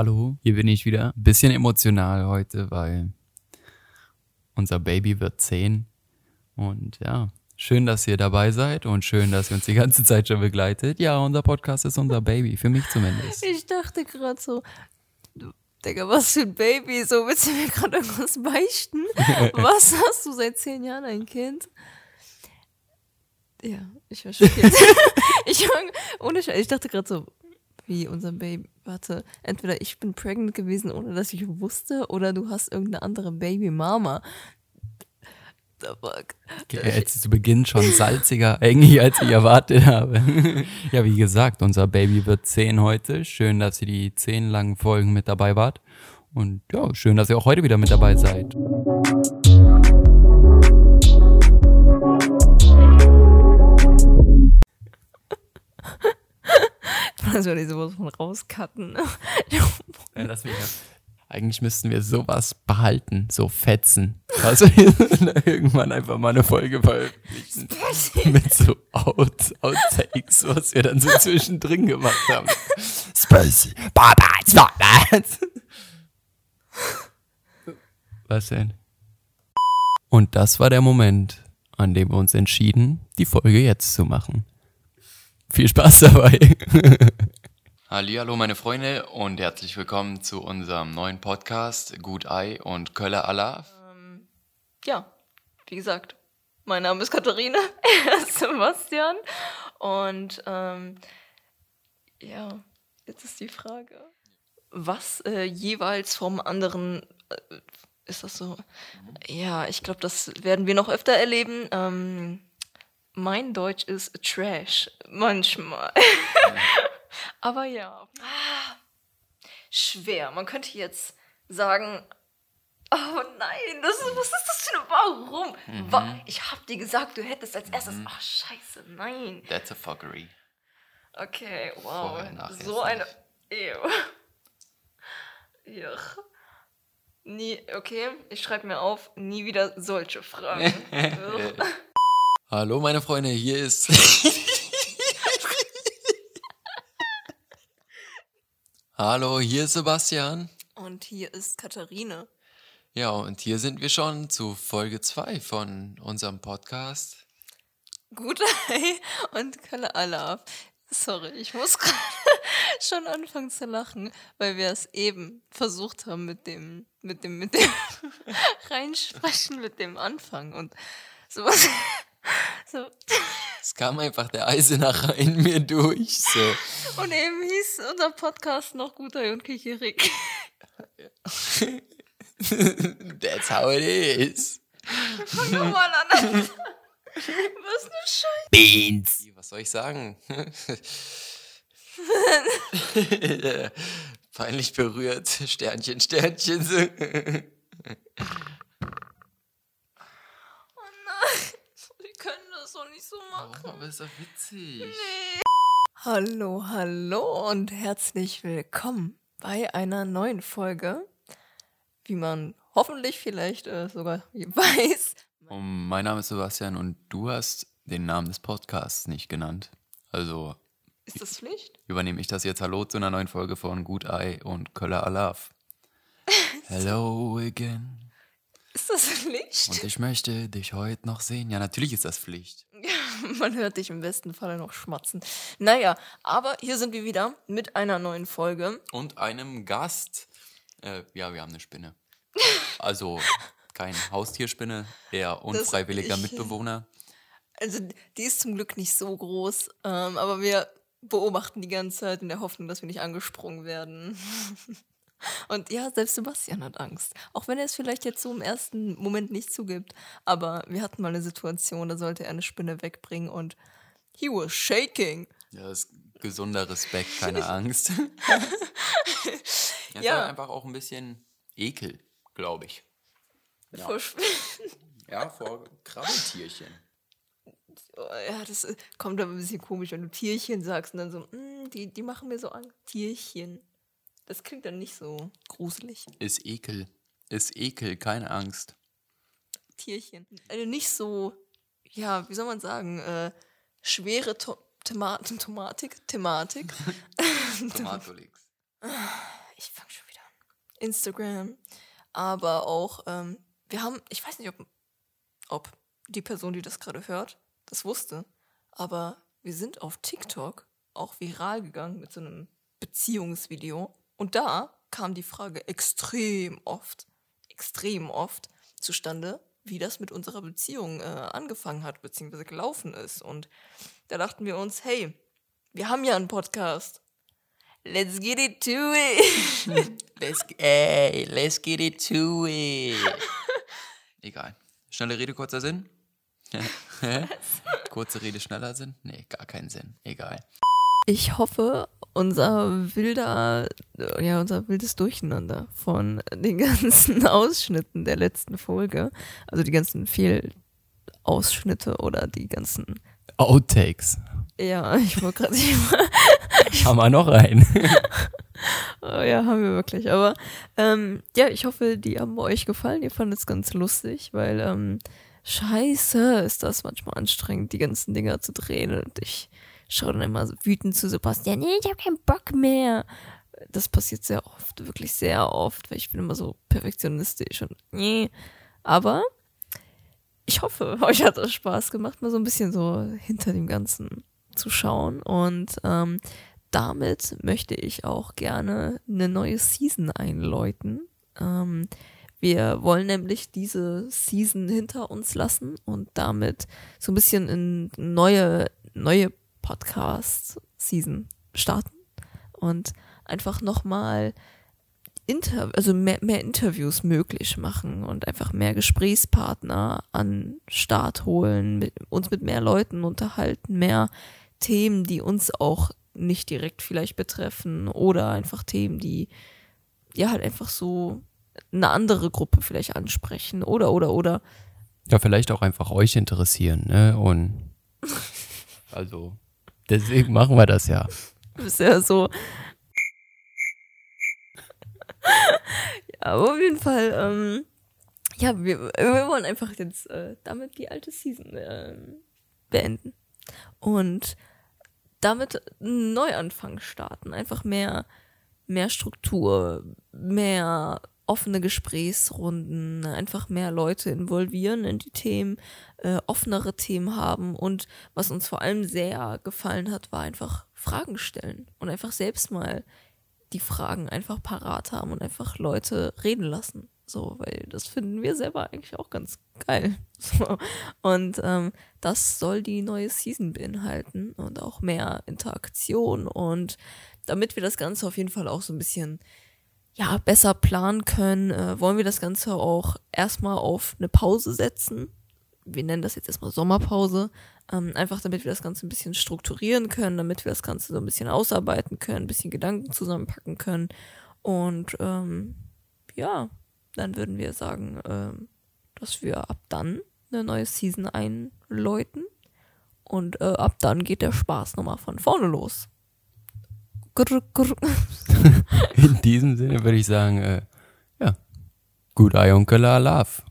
hallo, hier bin ich wieder. Bisschen emotional heute, weil unser Baby wird zehn. Und ja, schön, dass ihr dabei seid und schön, dass ihr uns die ganze Zeit schon begleitet. Ja, unser Podcast ist unser Baby, für mich zumindest. Ich dachte gerade so, Digga, was für ein Baby, so willst du mir gerade irgendwas beichten? was hast du seit zehn Jahren ein Kind? Ja, ich war schockiert. ich, war, ohne Scheiß, ich dachte gerade so, wie unser Baby. Warte, entweder ich bin pregnant gewesen, ohne dass ich wusste, oder du hast irgendeine andere Baby-Mama. Jetzt zu Beginn schon salziger eigentlich, als ich erwartet habe. ja, wie gesagt, unser Baby wird zehn heute. Schön, dass ihr die zehn langen Folgen mit dabei wart. Und ja, schön, dass ihr auch heute wieder mit dabei seid. Das würde ich sowas von rauscutten. ja, lass mich ja. Eigentlich müssten wir sowas behalten, so fetzen. Also irgendwann einfach mal eine Folge veröffentlichen. Mit so Out, Outtakes, was wir dann so zwischendrin gemacht haben. Spicy, Papa, it's not that. Was denn? Und das war der Moment, an dem wir uns entschieden, die Folge jetzt zu machen. Viel Spaß dabei. Hallo, meine Freunde und herzlich willkommen zu unserem neuen Podcast Gut Ei und Köller Allah. Ähm, ja, wie gesagt, mein Name ist Katharina, er ist Sebastian und ähm, ja, jetzt ist die Frage, was äh, jeweils vom anderen äh, ist das so? Ja, ich glaube, das werden wir noch öfter erleben. Ähm, mein Deutsch ist Trash. Manchmal. Aber ja. Schwer. Man könnte jetzt sagen, oh nein, das ist, was ist das für eine Warum? Mhm. Ich hab dir gesagt, du hättest als erstes. Mhm. Ach, scheiße, nein. That's a fuckery. Okay, wow. So eine. Ew. Ja. Nie, okay, ich schreibe mir auf, nie wieder solche Fragen. Hallo meine Freunde, hier ist. Hallo, hier ist Sebastian. Und hier ist Katharine. Ja, und hier sind wir schon zu Folge 2 von unserem Podcast. Gut und Kalle Alaf. Sorry, ich muss gerade schon anfangen zu lachen, weil wir es eben versucht haben mit dem, mit dem, mit dem Reinsprechen, mit dem Anfang und sowas. So. Es kam einfach der Eisenacher in mir durch. So. Und eben hieß unser Podcast noch Guter und Kicherik. That's how it is. Fang nochmal an. Was ne Scheiße. Beans. Was soll ich sagen? Peinlich berührt. Sternchen, Sternchen. Oh, aber ist doch witzig. Nee. Hallo, hallo und herzlich willkommen bei einer neuen Folge. Wie man hoffentlich vielleicht äh, sogar weiß. Um, mein Name ist Sebastian und du hast den Namen des Podcasts nicht genannt. Also. Ist das Pflicht? Übernehme ich das jetzt Hallo zu einer neuen Folge von Good Eye und Köller Alaf. Hello again. Ist das Pflicht? Und ich möchte dich heute noch sehen. Ja, natürlich ist das Pflicht. Man hört dich im besten Falle noch schmatzen. Naja, aber hier sind wir wieder mit einer neuen Folge. Und einem Gast. Äh, ja, wir haben eine Spinne. Also kein Haustierspinne, eher unfreiwilliger ich, Mitbewohner. Also die ist zum Glück nicht so groß, ähm, aber wir beobachten die ganze Zeit in der Hoffnung, dass wir nicht angesprungen werden. Und ja, selbst Sebastian hat Angst. Auch wenn er es vielleicht jetzt so im ersten Moment nicht zugibt. Aber wir hatten mal eine Situation, da sollte er eine Spinne wegbringen und he was shaking. Ja, das ist gesunder Respekt, keine Angst. ja, ja. einfach auch ein bisschen Ekel, glaube ich. Ja. Vor ja, vor Krabbeltierchen. Ja, das kommt aber ein bisschen komisch, wenn du Tierchen sagst und dann so, mm, die, die machen mir so Angst. Tierchen. Das klingt dann nicht so gruselig. Ist Ekel. Ist Ekel, keine Angst. Tierchen. Eine nicht so, ja, wie soll man sagen, äh, schwere to Thema Thematik. Thematik. Tomatolix. Ich fang schon Instagram, aber auch, ähm, wir haben, ich weiß nicht, ob, ob die Person, die das gerade hört, das wusste, aber wir sind auf TikTok auch viral gegangen mit so einem Beziehungsvideo. Und da kam die Frage extrem oft, extrem oft zustande, wie das mit unserer Beziehung äh, angefangen hat, beziehungsweise gelaufen ist. Und da dachten wir uns, hey, wir haben ja einen Podcast. Let's get it to it. let's, ey, let's get it to it. Egal. Schnelle Rede, kurzer Sinn? Kurze Rede, schneller Sinn? Nee, gar keinen Sinn. Egal. Ich hoffe, unser wilder, ja, unser wildes Durcheinander von den ganzen Ausschnitten der letzten Folge, also die ganzen Fehlausschnitte oder die ganzen Outtakes. Ja, ich wollte gerade Haben wir noch einen? oh, ja, haben wir wirklich. Aber ähm, ja, ich hoffe, die haben euch gefallen. Ihr fandet es ganz lustig, weil ähm, scheiße ist das manchmal anstrengend, die ganzen Dinger zu drehen. Und ich schaue dann immer wütend zu Sebastian, nee, ich habe keinen Bock mehr. Das passiert sehr oft, wirklich sehr oft, weil ich bin immer so perfektionistisch und nee. Aber ich hoffe, euch hat das Spaß gemacht, mal so ein bisschen so hinter dem Ganzen zu schauen. Und ähm, damit möchte ich auch gerne eine neue Season einläuten. Ähm, wir wollen nämlich diese Season hinter uns lassen und damit so ein bisschen in neue, neue Podcast-Season starten und einfach nochmal Inter also mehr, mehr Interviews möglich machen und einfach mehr Gesprächspartner an Start holen, mit, uns mit mehr Leuten unterhalten, mehr Themen, die uns auch nicht direkt vielleicht betreffen oder einfach Themen, die ja halt einfach so eine andere Gruppe vielleicht ansprechen oder oder oder. Ja, vielleicht auch einfach euch interessieren, ne? Und also deswegen machen wir das ja. Du bist ja so. ja, aber auf jeden Fall, ähm, ja, wir, wir wollen einfach jetzt äh, damit die alte Season äh, beenden. Und damit einen Neuanfang starten. Einfach mehr, mehr Struktur, mehr offene Gesprächsrunden, einfach mehr Leute involvieren in die Themen, äh, offenere Themen haben und was uns vor allem sehr gefallen hat, war einfach Fragen stellen und einfach selbst mal die Fragen einfach parat haben und einfach Leute reden lassen. So, weil das finden wir selber eigentlich auch ganz geil. So. Und ähm, das soll die neue Season beinhalten und auch mehr Interaktion und damit wir das Ganze auf jeden Fall auch so ein bisschen ja, besser planen können, äh, wollen wir das Ganze auch erstmal auf eine Pause setzen. Wir nennen das jetzt erstmal Sommerpause. Ähm, einfach damit wir das Ganze ein bisschen strukturieren können, damit wir das Ganze so ein bisschen ausarbeiten können, ein bisschen Gedanken zusammenpacken können. Und ähm, ja, dann würden wir sagen, ähm, dass wir ab dann eine neue Season einläuten. Und äh, ab dann geht der Spaß nochmal von vorne los. In diesem Sinne würde ich sagen, äh, ja, good eye, Onkel, love.